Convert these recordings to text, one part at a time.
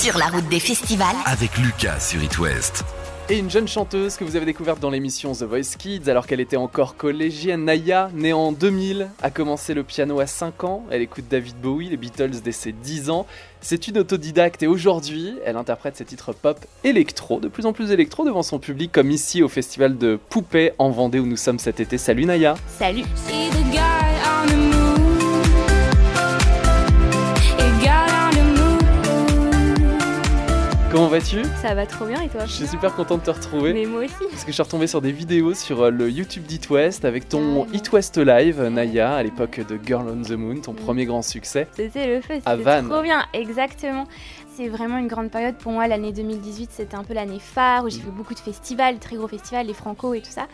Sur la route des festivals. Avec Lucas sur It West. Et une jeune chanteuse que vous avez découverte dans l'émission The Voice Kids alors qu'elle était encore collégienne, Naya, née en 2000, a commencé le piano à 5 ans. Elle écoute David Bowie, les Beatles dès ses 10 ans. C'est une autodidacte et aujourd'hui, elle interprète ses titres pop électro, de plus en plus électro devant son public, comme ici au festival de Poupée en Vendée où nous sommes cet été. Salut Naya Salut Comment vas-tu? Ça va trop bien et toi? Je suis super content de te retrouver. Mais moi aussi Parce que je suis retombé sur des vidéos sur euh, le YouTube d'It West avec ton Carrément. It West Live, Naya, à l'époque de Girl on the Moon, ton premier grand succès. C'était le feu, c'était trop bien, exactement. C'est vraiment une grande période pour moi. L'année 2018, c'était un peu l'année phare où j'ai fait beaucoup de festivals, très gros festivals, les Franco et tout ça.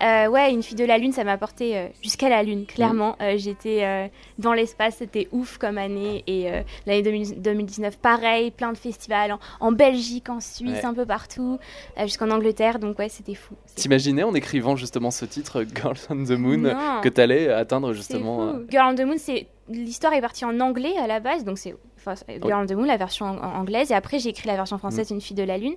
Euh, ouais, une fille de la Lune, ça m'a porté euh, jusqu'à la Lune, clairement. Euh, J'étais dans l'espace, c'était ouf comme année. Et l'année 2000 2019, pareil, plein de festivals en, en Belgique, en Suisse, Ouais. un peu partout, jusqu'en Angleterre. Donc ouais, c'était fou. T'imaginais en écrivant justement ce titre Girl on the Moon Non. que t'allais atteindre justement. Girl on the Moon, c'est l'histoire est partie en anglais à la base, donc c'est on the Moon, la version anglaise, et après j'ai écrit la version française, Une fille de la lune,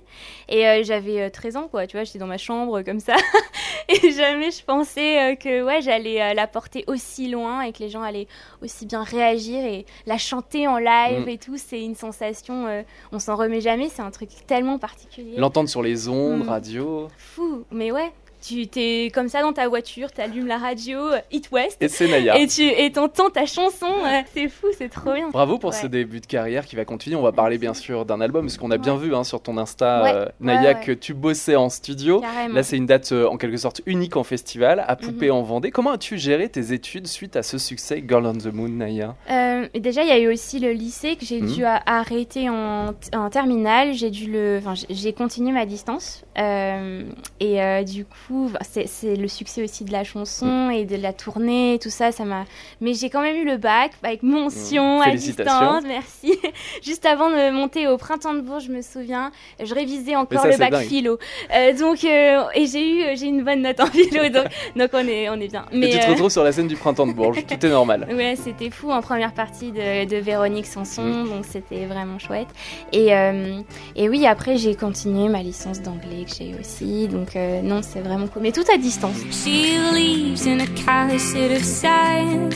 et euh, j'avais euh, 13 ans, quoi, tu vois, j'étais dans ma chambre euh, comme ça, et jamais je pensais euh, que ouais, j'allais euh, la porter aussi loin et que les gens allaient aussi bien réagir et la chanter en live Mm. et tout, c'est une sensation, euh, on s'en remet jamais, c'est un truc tellement particulier. L'entendre sur les ondes, Mm. radio. Fou, mais ouais. Tu t'es comme ça dans ta voiture, t'allumes la radio, euh, It West, Et c'est Naya. et tu et t'entends ta chanson, euh, c'est fou, c'est trop bien. Bravo pour Ouais. ce début de carrière qui va continuer. On va parler bien sûr d'un album, parce qu'on a bien Ouais. vu hein, sur ton Insta, euh, Naya, que tu bossais en studio. Carrément. Là, c'est une date euh, en quelque sorte unique en festival, à Poupée Mhm. en Vendée. Comment as-tu géré tes études suite à ce succès Girl on the Moon, Naya? Euh, déjà, il y a eu aussi le lycée que j'ai Mhm. dû arrêter en, en terminale. J'ai dû le, enfin, j'ai- continué ma distance. Euh, et euh, du coup, c'est le succès aussi de la chanson et de la tournée, tout ça, ça m'a. Mais j'ai quand même eu le bac avec mention à distance. Merci. Juste avant de monter au printemps de Bourges, je me souviens, je révisais encore ça, le bac dingue. philo. Euh, donc, euh, et j'ai eu, j'ai une bonne note en philo, donc, donc on est, on est bien. Et tu te euh, retrouves sur la scène du printemps de Bourges, tout est normal. Ouais, c'était fou en première partie de, de Véronique Sanson, donc c'était vraiment chouette. Et, euh, et oui, après j'ai continué ma licence d'anglais que j'ai aussi, donc euh, non, c'est vraiment cool. Mais tout à distance. She lives in a castle of sand.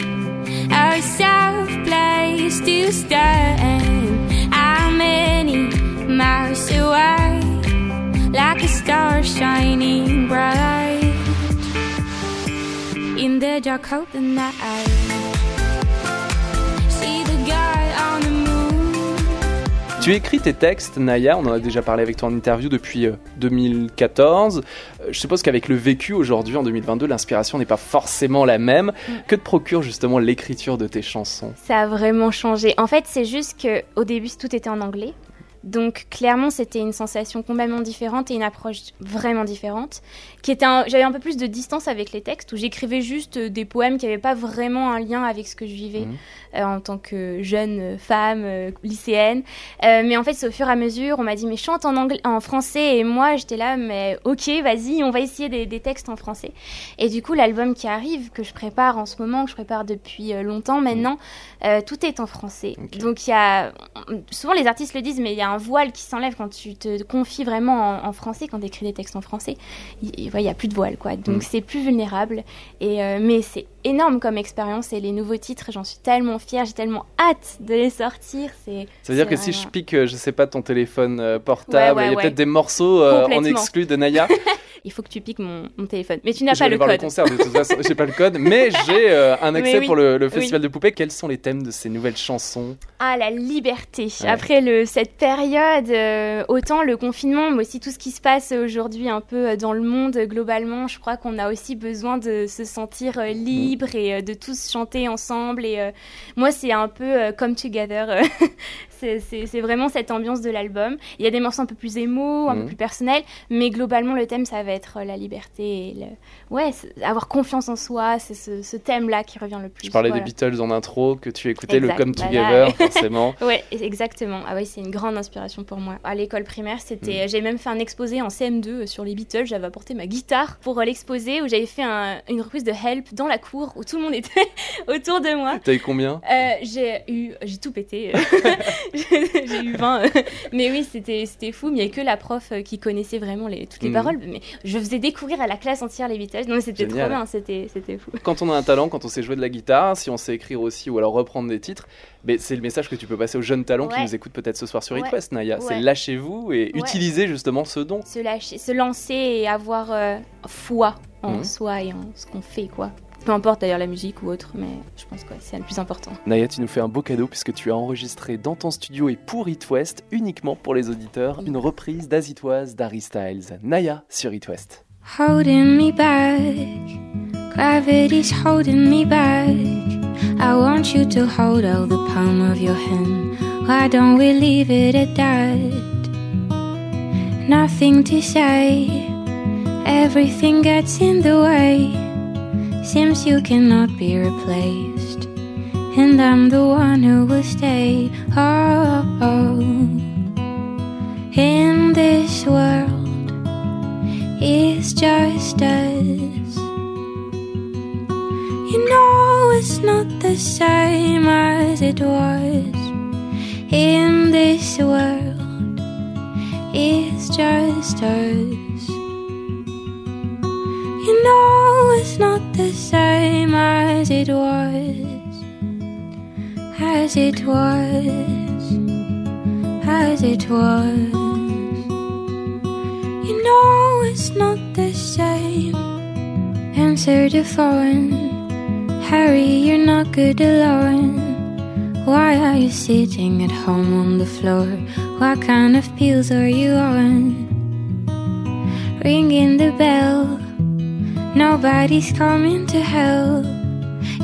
Our south place to stand. How many miles away? Like a star shining bright in the dark of the night. Tu écris tes textes, Naya, on en a déjà parlé avec toi en interview depuis euh, 2014. Euh, Je suppose qu'avec le vécu aujourd'hui, en 2022, l'inspiration n'est pas forcément la même. Mm. Que te procure justement l'écriture de tes chansons? Ça a vraiment changé. En fait, c'est juste que au début, tout était en anglais. Donc clairement, c'était une sensation complètement différente et une approche vraiment différente. Qui était, j'avais un peu plus de distance avec les textes où j'écrivais juste euh, des poèmes qui n'avaient pas vraiment un lien avec ce que je vivais Mhm. euh, en tant que jeune euh, femme euh, lycéenne. Euh, mais en fait, c'est au fur et à mesure, on m'a dit mais chante en anglais, en français et moi j'étais là mais ok vas-y, on va essayer des, des textes en français. Et du coup, l'album qui arrive que je prépare en ce moment, que je prépare depuis longtemps maintenant, euh, tout est en français. Donc il y a souvent les artistes le disent mais il y a un voile qui s'enlève quand tu te confies vraiment en, en français, quand tu écris des textes en français. Il ouais, y a plus de voile quoi. Donc Mm. c'est plus vulnérable. Et euh, mais c'est énorme comme expérience et les nouveaux titres, j'en suis tellement fière, j'ai tellement hâte de les sortir. C'est Ça veut dire que si je pique, euh, je sais pas, ton téléphone euh, portable, Ouais, ouais, il y a peut-être des morceaux euh, en exclu de Naya. il faut que tu piques mon, mon téléphone. Mais tu n'as je vais pas le voir le code. concert de toute façon, j'ai pas le code, mais j'ai euh, un accès oui. pour le, le festival de poupées. Quels sont les thèmes de ces nouvelles chansons? Ah, la liberté. Ouais. Après le, cette période, euh, autant le confinement, mais aussi tout ce qui se passe aujourd'hui un peu euh, dans le monde globalement, je crois qu'on a aussi besoin de se sentir euh, libre et de tous chanter ensemble. Et moi, c'est un peu come together. euh, c'est- vraiment cette ambiance de l'album. Il y a des morceaux un peu plus émo, un Mhm. peu plus personnels, mais globalement, le thème, ça va être euh, la liberté et le... ouais, avoir confiance en soi. C'est ce, ce thème-là qui revient le plus. Je parlais Voilà. des Beatles en intro, que tu écoutais Exact, le Come voilà. Together, forcément. Ouais, exactement. Ah oui, c'est une grande inspiration pour moi. À l'école primaire, c'était, j'ai même fait un exposé en CM2 sur les Beatles. J'avais apporté ma guitare pour euh, l'exposé où j'avais fait un- une reprise de Help dans la cour où tout le monde était autour de moi. T'as eu combien? Euh, j'ai eu, j'ai tout pété. j'ai eu 20. mais oui, c'était fou. Mais il n'y a que la prof euh, qui connaissait vraiment les, toutes les Mhm. paroles. Mais je faisais découvrir à la classe entière les Beatles. Non, mais c'était trop bien. C'était fou. Quand on a un talent, quand on sait jouer de la guitare, si on sait écrire aussi ou alors reprendre des titres, ben, c'est le message que tu peux passer aux jeunes talents qui nous écoutent peut-être ce soir sur It Ouais. West, Naya. C'est lâchez-vous et utilisez justement ce don. Se lâcher, se lancer et avoir euh, foi en Mhm. soi et en ce qu'on fait, quoi. Peu importe d'ailleurs la musique ou autre, mais je pense que c'est le plus important. Naya, tu nous fais un beau cadeau puisque tu as enregistré dans ton studio et pour It West, uniquement pour les auditeurs, une reprise d'Azitoise d'Harry Styles. Naya sur It West. holding me back. Gravity's holding me back. I want you to hold out the palm of your hand. Why don't we leave it at that? Nothing to say. Everything gets in the way. Seems you cannot be replaced. And I'm the one who will stay. Oh, oh. in this world is just us. You know it's not the same as it was. In this world is just us. You know it's the same as it was. As it was. As it was. You know it's not the same. Answer the phone. Harry, you're not good alone. Why are you sitting at home on the floor? What kind of pills are you on? Ringing the bell. Nobody's coming to help.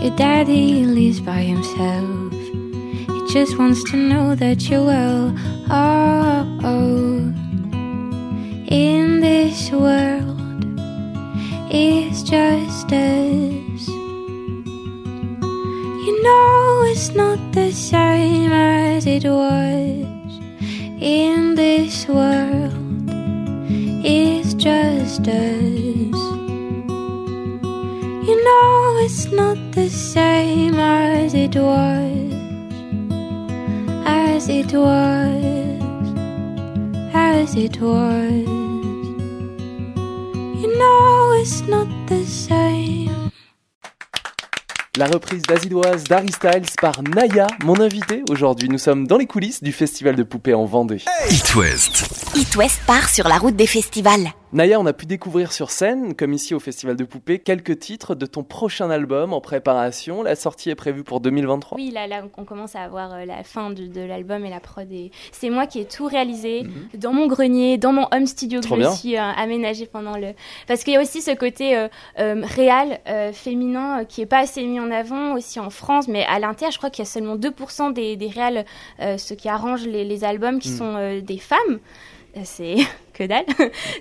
Your daddy lives by himself. He just wants to know that you're well. Oh, oh. in this world it's just us. You know it's not the same as it was. In this world it's just us. You know it's not the same as it was. As it was. As it was. You know it's not the same. La reprise d'Azidoise d'Harry Styles par Naya, mon invité aujourd'hui. Nous sommes dans les coulisses du festival de poupées en Vendée. It West. It West part sur la route des festivals. Naya, on a pu découvrir sur scène, comme ici au Festival de Poupées, quelques titres de ton prochain album en préparation. La sortie est prévue pour 2023. Oui, là, là, on commence à avoir euh, la fin de, de l'album et la prod. Et c'est moi qui ai tout réalisé dans mon grenier, dans mon home studio que Mhm. Je me suis euh, aménagé pendant le. Parce qu'il y a aussi ce côté euh, euh, réel, féminin, qui est pas assez mis en avant aussi en France, mais à l'inter, je crois qu'il y a seulement 2% des, des réels, ceux qui arrangent les, les albums, qui Mhm. sont des femmes. C'est que dalle.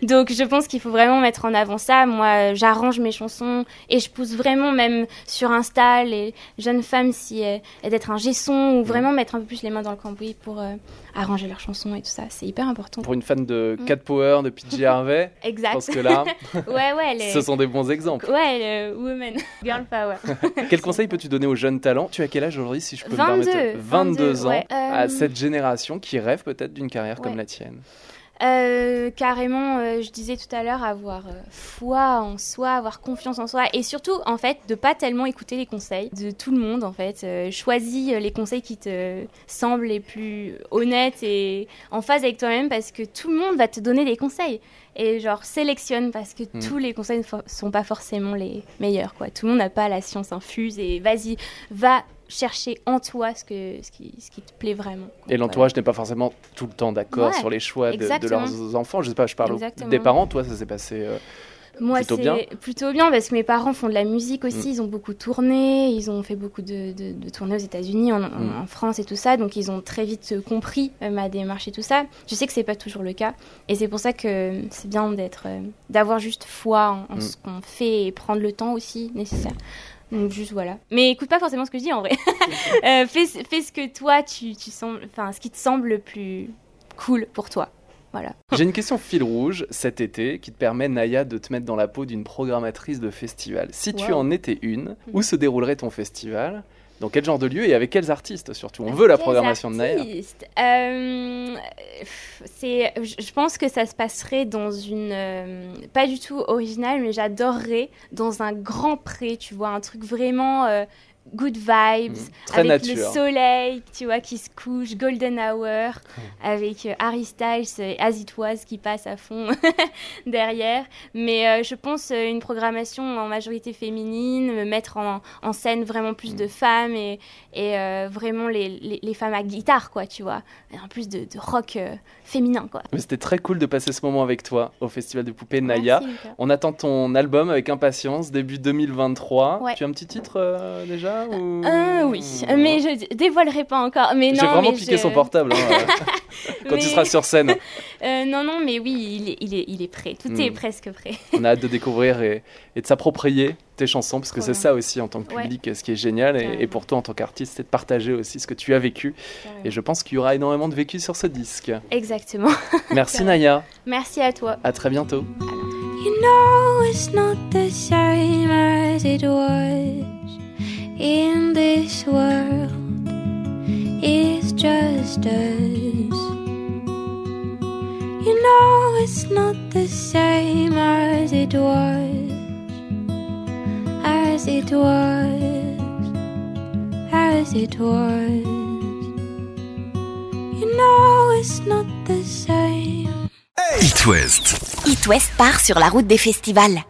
Donc je pense qu'il faut vraiment mettre en avant ça. Moi, euh, j'arrange mes chansons et je pousse vraiment même sur Insta les jeunes femmes si euh, d'être un gesson ou vraiment mettre un peu plus les mains dans le cambouis pour euh, arranger leurs chansons et tout ça. C'est hyper important. Pour une fan de Mm. Cat Power, de PJ Harvey, Exact. pense que là, Ouais, ouais, les... ce sont des bons exemples. Ouais, le woman, girl power. Quel conseil peux-tu donner aux jeunes talents? Tu as quel âge aujourd'hui, si je peux 22, me permettre? 22 ans, ouais. à cette génération qui rêve peut-être d'une carrière comme la tienne. Euh, carrément, euh, je disais tout à l'heure, avoir euh, foi en soi, avoir confiance en soi, et surtout, en fait, de pas tellement écouter les conseils de tout le monde, en fait. Choisis les conseils qui te semblent les plus honnêtes et en phase avec toi-même, parce que tout le monde va te donner des conseils. Et genre, sélectionne, parce que Mm. tous les conseils ne sont pas forcément les meilleurs, quoi. Tout le monde n'a pas la science infuse, et vas-y, va chercher en toi ce, que, ce, qui, ce qui te plaît vraiment. quoi. Et l'entourage n'est pas forcément tout le temps d'accord Ouais, sur les choix de, leurs enfants. Je sais pas, je parle Exactement. des parents. Toi, ça s'est passé. euh, Moi, Plutôt c'est bien. plutôt bien parce que mes parents font de la musique aussi. Mm. Ils ont beaucoup tourné, ils ont fait beaucoup de, de, de tournées aux États-Unis, en, Mm. en France et tout ça. Donc, ils ont très vite euh, compris euh, ma démarche et tout ça. Je sais que c'est pas toujours le cas, et c'est pour ça que c'est bien d'être, euh, d'avoir juste foi en, en Mm. ce qu'on fait et prendre le temps aussi nécessaire. Donc juste voilà. Mais écoute pas forcément ce que je dis en vrai. Euh, fais, fais ce que toi tu, tu sens, enfin ce qui te semble le plus cool pour toi. Voilà. J'ai une question fil rouge cet été qui te permet, Naya, de te mettre dans la peau d'une programmatrice de festival. Si tu en étais une, où se déroulerait ton festival? Dans quel genre de lieu et avec quels artistes surtout? On veut la programmation de Naya. Euh, c'est, je pense que ça se passerait dans une, euh, pas du tout original, mais j'adorerais dans un grand pré, tu vois, un truc vraiment euh, good vibes, Mm, très avec nature. le soleil, tu vois, qui se couche, golden hour, avec euh, Harry Styles et As It Was qui passe à fond derrière. Mais euh, je pense euh, une programmation en majorité féminine, me mettre en, en scène vraiment plus Mm. de femmes et, et euh, vraiment les, les, les femmes à guitare, quoi, tu vois. En plus de, de rock euh, féminin, quoi. Mais C'était très cool de passer ce moment avec toi au Festival de Poupées Naya. Merci. On attend ton album avec impatience, début 2023. Ouais. Tu as un petit titre euh, ou... Euh, oui, mais je dévoilerai pas encore. Mais J'ai non, vraiment mais piqué je- son portable hein, quand Mais- il sera sur scène. Euh, non, non, mais oui, il est, il est, il est prêt. Tout Hmm. est presque prêt. On a hâte de découvrir et, et de s'approprier tes chansons, parce que c'est ça aussi en tant que Ouais. public, ce qui est génial, et, pour toi en tant qu'artiste, c'est de partager aussi ce que tu as vécu. Et je pense qu'il y aura énormément de vécu sur ce disque. Exactement. Merci. Naya, Merci à toi. à très bientôt. You know it's not the same as it was in this world. It's just us. You know it's not the same as it was, as it was, as it was. You know it's not the same. It West. It West part sur la route des festivals.